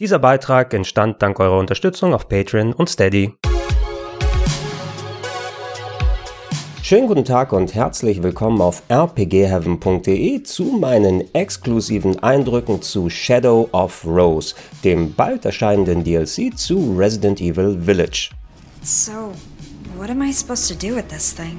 Dieser Beitrag entstand dank eurer Unterstützung auf Patreon und Steady. Schönen guten Tag und herzlich willkommen auf rpgheaven.de zu meinen exklusiven Eindrücken zu Shadow of Rose, dem bald erscheinenden DLC zu Resident Evil Village. So, what am I supposed to do with this thing?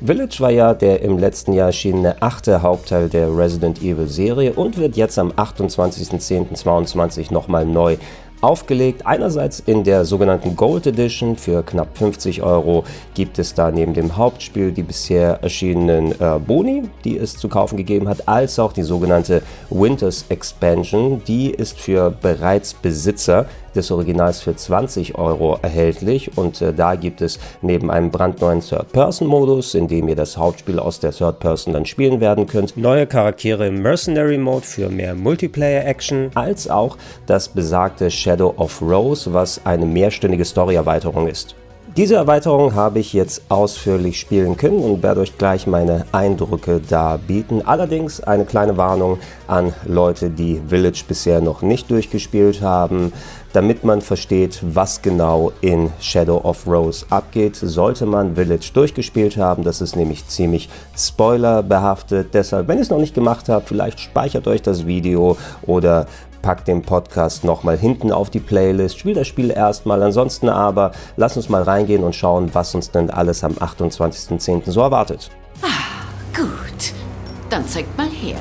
Village war ja der im letzten Jahr erschienene achte Hauptteil der Resident Evil Serie und wird jetzt am 28.10.22 nochmal neu aufgelegt. Einerseits in der sogenannten Gold Edition für knapp 50 Euro gibt es da neben dem Hauptspiel die bisher erschienenen äh, Boni, die es zu kaufen gegeben hat, als auch die sogenannte Winters Expansion. Die ist für bereits Besitzer des Originals für 20 Euro erhältlich und äh, da gibt es neben einem brandneuen Third-Person-Modus, in dem ihr das Hauptspiel aus der Third-Person dann spielen werden könnt, neue Charaktere im Mercenary-Mode für mehr Multiplayer-Action, als auch das besagte Shadow of Rose, was eine mehrstündige Story-Erweiterung ist. Diese Erweiterung habe ich jetzt ausführlich spielen können und werde euch gleich meine Eindrücke darbieten. Allerdings eine kleine Warnung an Leute, die Village bisher noch nicht durchgespielt haben. Damit man versteht, was genau in Shadow of Rose abgeht, sollte man Village durchgespielt haben. Das ist nämlich ziemlich spoilerbehaftet. Deshalb, wenn ihr es noch nicht gemacht habt, vielleicht speichert euch das Video oder pack den Podcast nochmal hinten auf die Playlist, spiel das Spiel erstmal. Ansonsten aber lass uns mal reingehen und schauen, was uns denn alles am 28.10. so erwartet. Ah, gut. Dann zeigt mal her.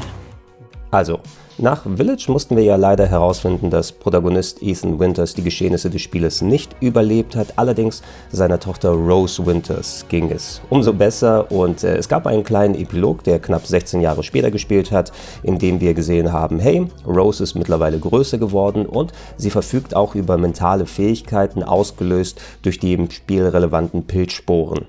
Also, nach Village mussten wir ja leider herausfinden, dass Protagonist Ethan Winters die Geschehnisse des Spieles nicht überlebt hat. Allerdings seiner Tochter Rose Winters ging es umso besser und äh, es gab einen kleinen Epilog, der knapp 16 Jahre später gespielt hat, in dem wir gesehen haben, hey, Rose ist mittlerweile größer geworden und sie verfügt auch über mentale Fähigkeiten, ausgelöst durch die im Spiel relevanten Pilzsporen.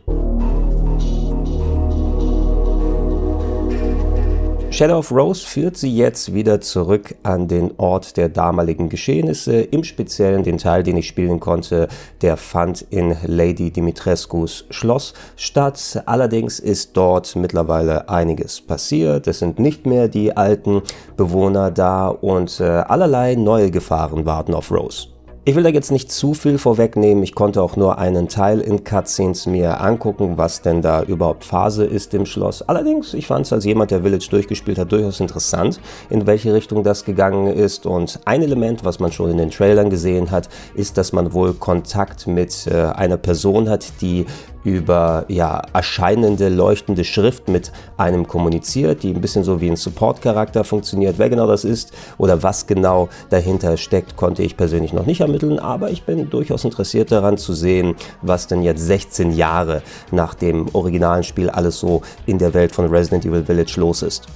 Shadow of Rose führt sie jetzt wieder zurück an den Ort der damaligen Geschehnisse, im Speziellen den Teil, den ich spielen konnte, der fand in Lady Dimitrescus Schloss statt. Allerdings ist dort mittlerweile einiges passiert. Es sind nicht mehr die alten Bewohner da und äh, allerlei neue Gefahren warten auf Rose. Ich will da jetzt nicht zu viel vorwegnehmen. Ich konnte auch nur einen Teil in Cutscenes mir angucken, was denn da überhaupt Phase ist im Schloss. Allerdings, ich fand es als jemand, der Village durchgespielt hat, durchaus interessant, in welche Richtung das gegangen ist. Und ein Element, was man schon in den Trailern gesehen hat, ist, dass man wohl Kontakt mit äh, einer Person hat, die über ja, erscheinende, leuchtende Schrift mit einem kommuniziert, die ein bisschen so wie ein Support-Charakter funktioniert. Wer genau das ist oder was genau dahinter steckt, konnte ich persönlich noch nicht ermitteln, aber ich bin durchaus interessiert daran zu sehen, was denn jetzt 16 Jahre nach dem originalen Spiel alles so in der Welt von Resident Evil Village los ist.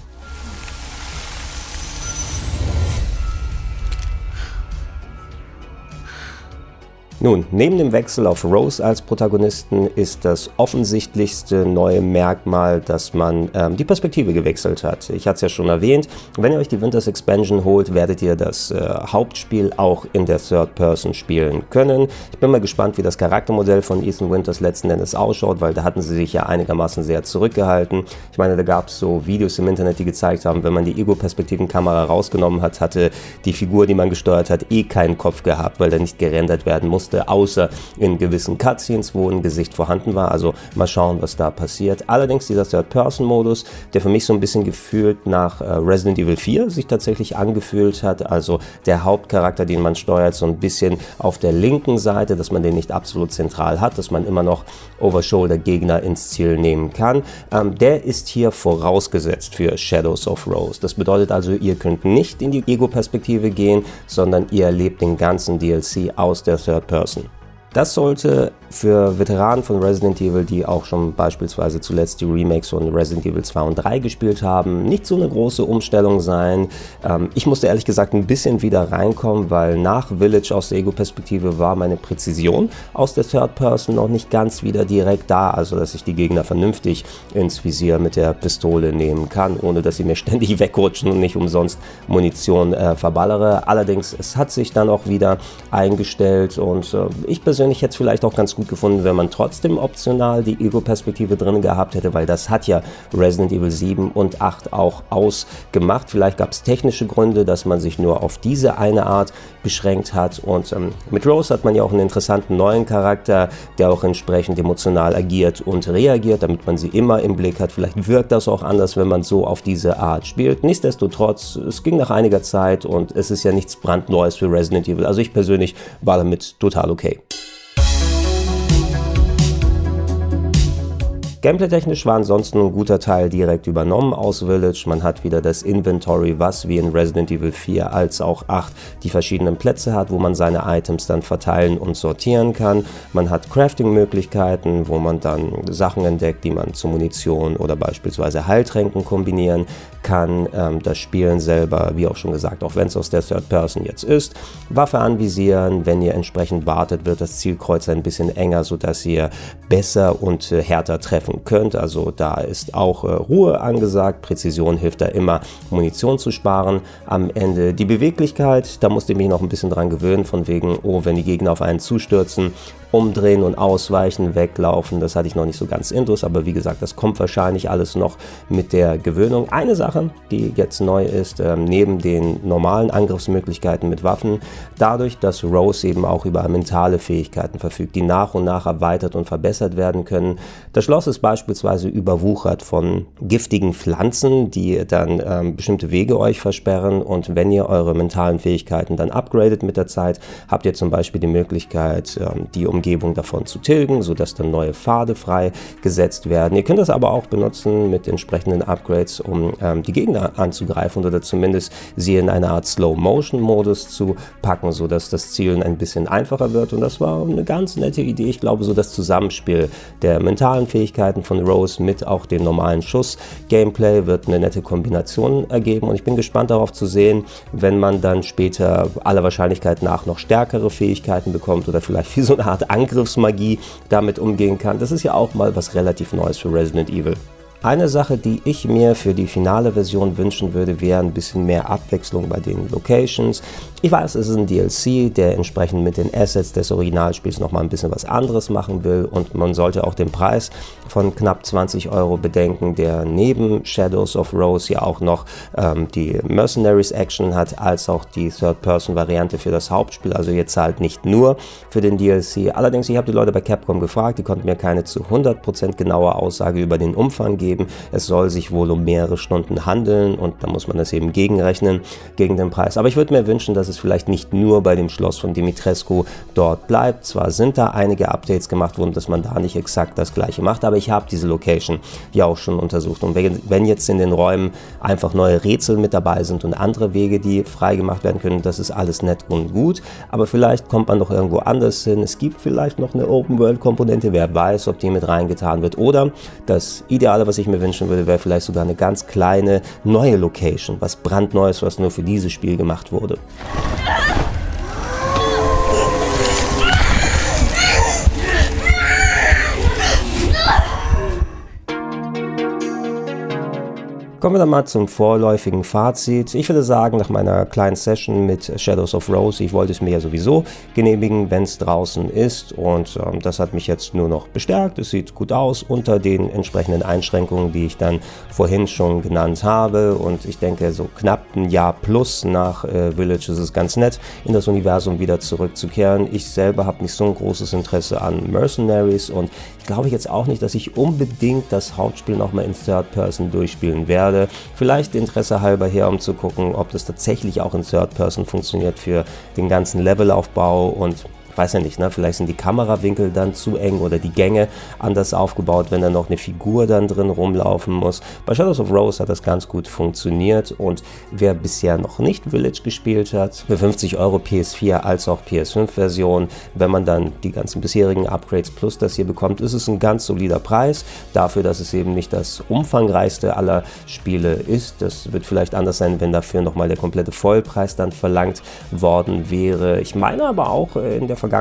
Nun, neben dem Wechsel auf Rose als Protagonisten ist das offensichtlichste neue Merkmal, dass man ähm, die Perspektive gewechselt hat. Ich hatte es ja schon erwähnt, wenn ihr euch die Winters Expansion holt, werdet ihr das äh, Hauptspiel auch in der Third Person spielen können. Ich bin mal gespannt, wie das Charaktermodell von Ethan Winters letzten Endes ausschaut, weil da hatten sie sich ja einigermaßen sehr zurückgehalten. Ich meine, da gab es so Videos im Internet, die gezeigt haben, wenn man die Ego-Perspektiven-Kamera rausgenommen hat, hatte die Figur, die man gesteuert hat, eh keinen Kopf gehabt, weil der nicht gerendert werden musste musste, außer in gewissen Cutscenes, wo ein Gesicht vorhanden war. Also mal schauen, was da passiert. Allerdings dieser Third-Person-Modus, der für mich so ein bisschen gefühlt nach äh, Resident Evil 4 sich tatsächlich angefühlt hat. Also der Hauptcharakter, den man steuert, so ein bisschen auf der linken Seite, dass man den nicht absolut zentral hat, dass man immer noch Overshoulder-Gegner ins Ziel nehmen kann. Ähm, der ist hier vorausgesetzt für Shadows of Rose. Das bedeutet also, ihr könnt nicht in die Ego-Perspektive gehen, sondern ihr erlebt den ganzen DLC aus der Third Person person. Das sollte für Veteranen von Resident Evil, die auch schon beispielsweise zuletzt die Remakes von Resident Evil 2 und 3 gespielt haben, nicht so eine große Umstellung sein. Ähm, ich musste ehrlich gesagt ein bisschen wieder reinkommen, weil nach Village aus der Ego-Perspektive war meine Präzision aus der Third Person noch nicht ganz wieder direkt da, also dass ich die Gegner vernünftig ins Visier mit der Pistole nehmen kann, ohne dass sie mir ständig wegrutschen und nicht umsonst Munition äh, verballere. Allerdings, es hat sich dann auch wieder eingestellt und äh, ich persönlich persönlich hätte es vielleicht auch ganz gut gefunden, wenn man trotzdem optional die Ego-Perspektive drin gehabt hätte, weil das hat ja Resident Evil 7 und 8 auch ausgemacht. Vielleicht gab es technische Gründe, dass man sich nur auf diese eine Art beschränkt hat. Und ähm, mit Rose hat man ja auch einen interessanten neuen Charakter, der auch entsprechend emotional agiert und reagiert, damit man sie immer im Blick hat. Vielleicht wirkt das auch anders, wenn man so auf diese Art spielt. Nichtsdestotrotz, es ging nach einiger Zeit und es ist ja nichts brandneues für Resident Evil. Also ich persönlich war damit total okay. Gameplay-technisch war ansonsten ein guter Teil direkt übernommen aus Village. Man hat wieder das Inventory, was wie in Resident Evil 4 als auch 8 die verschiedenen Plätze hat, wo man seine Items dann verteilen und sortieren kann. Man hat Crafting-Möglichkeiten, wo man dann Sachen entdeckt, die man zu Munition oder beispielsweise Heiltränken kombinieren kann. Ähm, das Spielen selber, wie auch schon gesagt, auch wenn es aus der Third Person jetzt ist, Waffe anvisieren. Wenn ihr entsprechend wartet, wird das Zielkreuz ein bisschen enger, sodass ihr besser und äh, härter treffen treffen könnt. Also da ist auch äh, Ruhe angesagt. Präzision hilft da immer, Munition zu sparen. Am Ende die Beweglichkeit, da musste ich mich noch ein bisschen dran gewöhnen, von wegen, oh, wenn die Gegner auf einen zustürzen, umdrehen und ausweichen, weglaufen. Das hatte ich noch nicht so ganz intus, aber wie gesagt, das kommt wahrscheinlich alles noch mit der Gewöhnung. Eine Sache, die jetzt neu ist, äh, neben den normalen Angriffsmöglichkeiten mit Waffen, dadurch, dass Rose eben auch über mentale Fähigkeiten verfügt, die nach und nach erweitert und verbessert werden können. Das Schloss ist beispielsweise überwuchert von giftigen Pflanzen, die dann ähm, bestimmte Wege euch versperren und wenn ihr eure mentalen Fähigkeiten dann upgradet mit der Zeit, habt ihr zum Beispiel die Möglichkeit, ähm, die um Umgebung davon zu tilgen, sodass dann neue Pfade freigesetzt werden. Ihr könnt das aber auch benutzen mit entsprechenden Upgrades, um ähm, die Gegner anzugreifen oder zumindest sie in eine Art Slow-Motion-Modus zu packen, sodass das Zielen ein bisschen einfacher wird. Und das war eine ganz nette Idee. Ich glaube, so das Zusammenspiel der mentalen Fähigkeiten von Rose mit auch dem normalen Schuss-Gameplay wird eine nette Kombination ergeben. Und ich bin gespannt darauf zu sehen, wenn man dann später aller Wahrscheinlichkeit nach noch stärkere Fähigkeiten bekommt oder vielleicht wie so eine Art Angriffsmagie damit umgehen kann. Das ist ja auch mal was relativ Neues für Resident Evil. Eine Sache, die ich mir für die finale Version wünschen würde, wäre ein bisschen mehr Abwechslung bei den Locations. Ich weiß, es ist ein DLC, der entsprechend mit den Assets des Originalspiels nochmal ein bisschen was anderes machen will und man sollte auch den Preis von knapp 20 Euro bedenken, der neben Shadows of Rose ja auch noch ähm, die Mercenaries Action hat, als auch die Third-Person-Variante für das Hauptspiel. Also ihr zahlt nicht nur für den DLC. Allerdings, ich habe die Leute bei Capcom gefragt, die konnten mir keine zu 100% genaue Aussage über den Umfang geben. Es soll sich wohl um mehrere Stunden handeln und da muss man das eben gegenrechnen gegen den Preis. Aber ich würde mir wünschen, dass es vielleicht nicht nur bei dem Schloss von Dimitrescu dort bleibt. Zwar sind da einige Updates gemacht worden, dass man da nicht exakt das gleiche macht, aber ich habe diese Location ja auch schon untersucht. Und wenn jetzt in den Räumen einfach neue Rätsel mit dabei sind und andere Wege, die freigemacht werden können, das ist alles nett und gut. Aber vielleicht kommt man noch irgendwo anders hin. Es gibt vielleicht noch eine Open-World-Komponente, wer weiß, ob die mit reingetan wird. Oder das Ideale, was ich mir wünschen würde, wäre vielleicht sogar eine ganz kleine neue Location, was brandneues, was nur für dieses Spiel gemacht wurde. Kommen wir dann mal zum vorläufigen Fazit. Ich würde sagen, nach meiner kleinen Session mit Shadows of Rose, ich wollte es mir ja sowieso genehmigen, wenn es draußen ist und ähm, das hat mich jetzt nur noch bestärkt. Es sieht gut aus unter den entsprechenden Einschränkungen, die ich dann vorhin schon genannt habe und ich denke, so knapp ein Jahr plus nach äh, Village ist es ganz nett, in das Universum wieder zurückzukehren. Ich selber habe nicht so ein großes Interesse an Mercenaries und ich glaube jetzt auch nicht, dass ich unbedingt das Hauptspiel nochmal in Third Person durchspielen werde. Vielleicht Interesse halber her, um zu gucken, ob das tatsächlich auch in Third Person funktioniert für den ganzen Levelaufbau und weiß ja nicht, ne? vielleicht sind die Kamerawinkel dann zu eng oder die Gänge anders aufgebaut, wenn da noch eine Figur dann drin rumlaufen muss. Bei Shadows of Rose hat das ganz gut funktioniert und wer bisher noch nicht Village gespielt hat, für 50 Euro PS4 als auch PS5-Version, wenn man dann die ganzen bisherigen Upgrades plus das hier bekommt, ist es ein ganz solider Preis dafür, dass es eben nicht das umfangreichste aller Spiele ist. Das wird vielleicht anders sein, wenn dafür nochmal der komplette Vollpreis dann verlangt worden wäre. Ich meine aber auch äh, in der Vergangenheit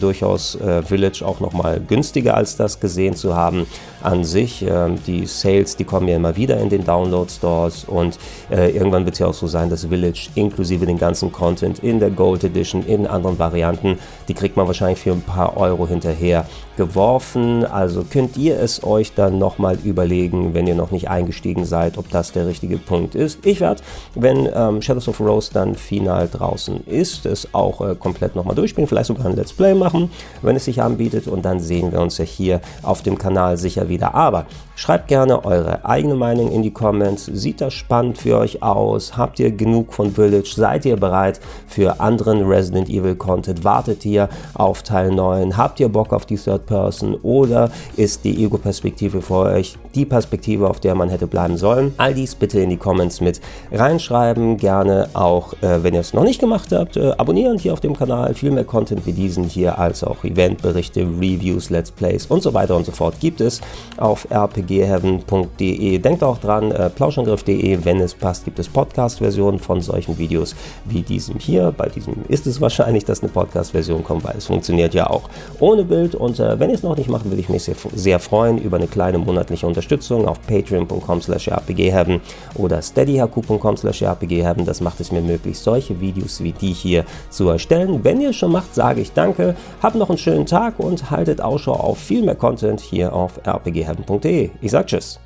durchaus äh, Village auch nochmal günstiger als das gesehen zu haben. An sich, äh, die Sales, die kommen ja immer wieder in den Download-Stores und äh, irgendwann wird es ja auch so sein, dass Village inklusive den ganzen Content in der Gold Edition, in anderen Varianten, die kriegt man wahrscheinlich für ein paar Euro hinterher geworfen. Also könnt ihr es euch dann nochmal überlegen, wenn ihr noch nicht eingestiegen seid, ob das der richtige Punkt ist. Ich werde, wenn ähm, Shadows of Rose dann final draußen ist, es auch äh, komplett nochmal durchspielen, vielleicht sogar ein Let's Play machen, wenn es sich anbietet und dann sehen wir uns ja hier auf dem Kanal sicher wieder. Aber schreibt gerne eure eigene Meinung in die Comments. Sieht das spannend für euch aus? Habt ihr genug von Village? Seid ihr bereit für anderen Resident Evil Content? Wartet ihr auf Teil 9? Habt ihr Bock auf die Third Person oder ist die Ego-Perspektive für euch die Perspektive, auf der man hätte bleiben sollen? All dies bitte in die Comments mit reinschreiben. Gerne auch, äh, wenn ihr es noch nicht gemacht habt, äh, abonnieren hier auf dem Kanal. Viel mehr Content wie diesen hier, als auch Eventberichte, Reviews, Let's Plays und so weiter und so fort gibt es auf rpgheaven.de. Denkt auch dran, äh, plauschangriff.de, wenn es passt, gibt es Podcast-Versionen von solchen Videos wie diesem hier. Bei diesem ist es wahrscheinlich, dass eine Podcast-Version kommt, weil es funktioniert ja auch ohne Bild. Und äh, wenn ihr es noch nicht macht, würde ich mich sehr, sehr freuen über eine kleine monatliche Unterstützung auf patreon.com slash rpgheaven oder steadyhq.com slash rpgheaven. Das macht es mir möglich, solche Videos wie die hier zu erstellen. Wenn ihr es schon macht, sage ich danke. Habt noch einen schönen Tag und haltet Ausschau auf viel mehr Content hier auf rpgheaven.de. Ich sage Tschüss.